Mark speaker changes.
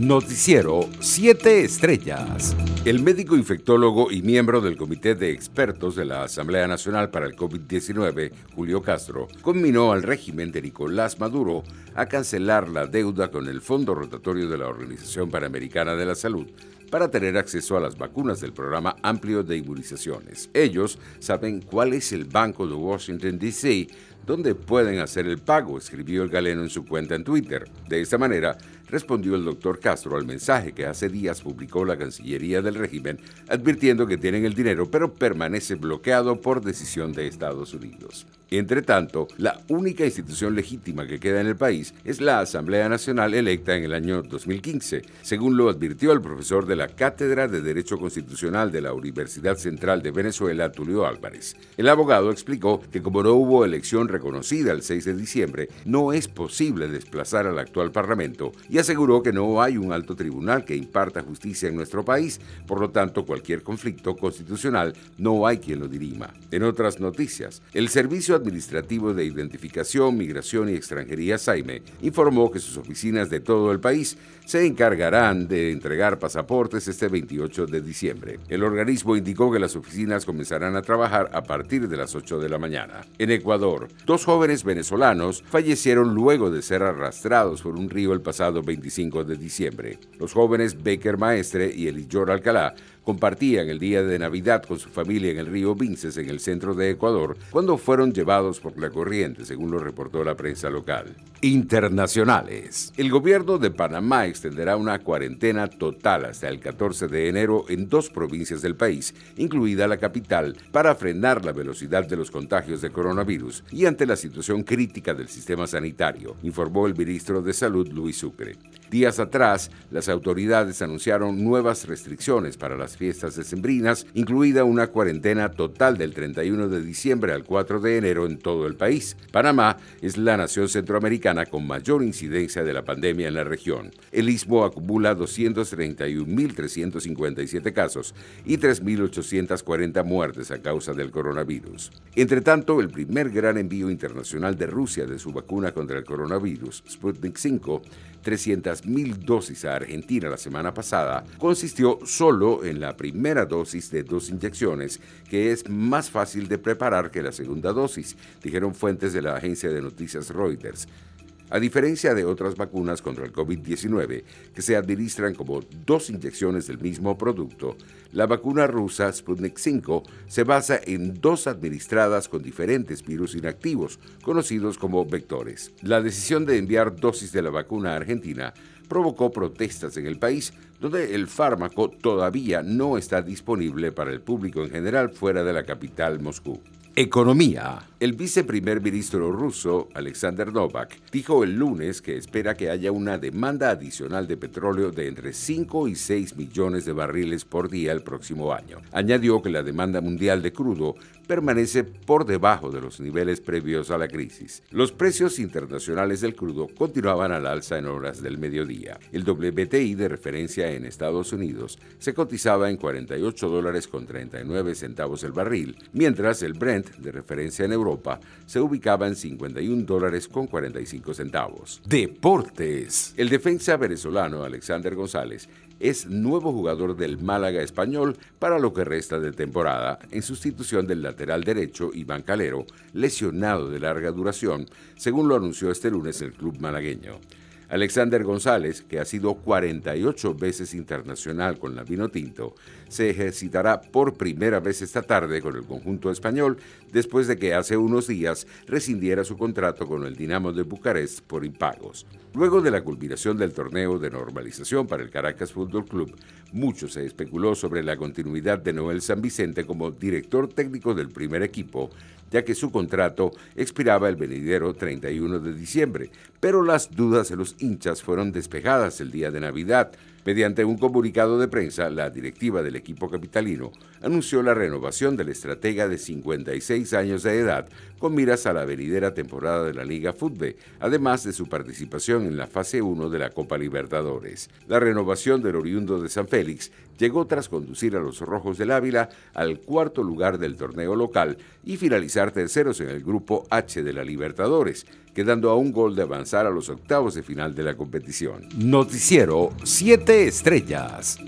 Speaker 1: Noticiero 7 Estrellas. El médico infectólogo y miembro del Comité de Expertos de la Asamblea Nacional para el COVID-19, Julio Castro, combinó al régimen de Nicolás Maduro a cancelar la deuda con el Fondo Rotatorio de la Organización Panamericana de la Salud para tener acceso a las vacunas del programa amplio de inmunizaciones. Ellos saben cuál es el Banco de Washington, D.C., donde pueden hacer el pago, escribió el galeno en su cuenta en Twitter. De esta manera, respondió el doctor Castro al mensaje que hace días publicó la Cancillería del régimen, advirtiendo que tienen el dinero, pero permanece bloqueado por decisión de Estados Unidos. Entre tanto, la única institución legítima que queda en el país es la Asamblea Nacional electa en el año 2015, según lo advirtió el profesor de la Cátedra de Derecho Constitucional de la Universidad Central de Venezuela, Tulio Álvarez. El abogado explicó que como no hubo elección reconocida el 6 de diciembre, no es posible desplazar al actual Parlamento y aseguró que no hay un alto tribunal que imparta justicia en nuestro país, por lo tanto cualquier conflicto constitucional no hay quien lo dirima. En otras noticias, el Servicio Administrativo de Identificación, Migración y Extranjería SAIME informó que sus oficinas de todo el país se encargarán de entregar pasaportes este 28 de diciembre. El organismo indicó que las oficinas comenzarán a trabajar a partir de las 8 de la mañana. En Ecuador, dos jóvenes venezolanos fallecieron luego de ser arrastrados por un río el pasado 25 de diciembre. Los jóvenes Baker Maestre y Elijor Alcalá compartían el día de Navidad con su familia en el río Vinces, en el centro de Ecuador, cuando fueron llevados por la corriente, según lo reportó la prensa local. Internacionales. El gobierno de Panamá extenderá una cuarentena total hasta el 14 de enero en dos provincias del país, incluida la capital, para frenar la velocidad de los contagios de coronavirus y ante la situación crítica del sistema sanitario, informó el ministro de Salud Luis Sucre. Días atrás, las autoridades anunciaron nuevas restricciones para las fiestas decembrinas, incluida una cuarentena total del 31 de diciembre al 4 de enero en todo el país. Panamá es la nación centroamericana con mayor incidencia de la pandemia en la región. El istmo acumula 231.357 casos y 3.840 muertes a causa del coronavirus. Entre tanto, el primer gran envío internacional de Rusia de su vacuna contra el coronavirus, Sputnik 5, 300.000 dosis a Argentina la semana pasada, consistió solo en la primera dosis de dos inyecciones, que es más fácil de preparar que la segunda dosis, dijeron fuentes de la agencia de noticias Reuters. A diferencia de otras vacunas contra el COVID-19 que se administran como dos inyecciones del mismo producto, la vacuna rusa Sputnik 5 se basa en dos administradas con diferentes virus inactivos, conocidos como vectores. La decisión de enviar dosis de la vacuna a Argentina provocó protestas en el país, donde el fármaco todavía no está disponible para el público en general fuera de la capital Moscú. Economía. El viceprimer ministro ruso, Alexander Novak, dijo el lunes que espera que haya una demanda adicional de petróleo de entre 5 y 6 millones de barriles por día el próximo año. Añadió que la demanda mundial de crudo permanece por debajo de los niveles previos a la crisis. Los precios internacionales del crudo continuaban al alza en horas del mediodía. El WTI de referencia en Estados Unidos se cotizaba en 48 dólares con 39 centavos el barril, mientras el Brent de referencia en Europa se ubicaba en 51 dólares con 45 centavos. Deportes. El defensa venezolano Alexander González es nuevo jugador del Málaga español para lo que resta de temporada, en sustitución del lateral derecho Iván Calero, lesionado de larga duración, según lo anunció este lunes el club malagueño. Alexander González, que ha sido 48 veces internacional con la Vino Tinto, se ejercitará por primera vez esta tarde con el conjunto español después de que hace unos días rescindiera su contrato con el Dinamo de Bucarest por impagos. Luego de la culminación del torneo de normalización para el Caracas Fútbol Club, mucho se especuló sobre la continuidad de Noel San Vicente como director técnico del primer equipo, ya que su contrato expiraba el venidero 31 de diciembre, pero las dudas de los hinchas fueron despejadas el día de Navidad, Mediante un comunicado de prensa, la directiva del equipo capitalino anunció la renovación del estratega de 56 años de edad con miras a la venidera temporada de la Liga Fútbol, además de su participación en la fase 1 de la Copa Libertadores. La renovación del oriundo de San Félix llegó tras conducir a los Rojos del Ávila al cuarto lugar del torneo local y finalizar terceros en el grupo H de la Libertadores, quedando a un gol de avanzar a los octavos de final de la competición. Noticiero 7 Estrellas.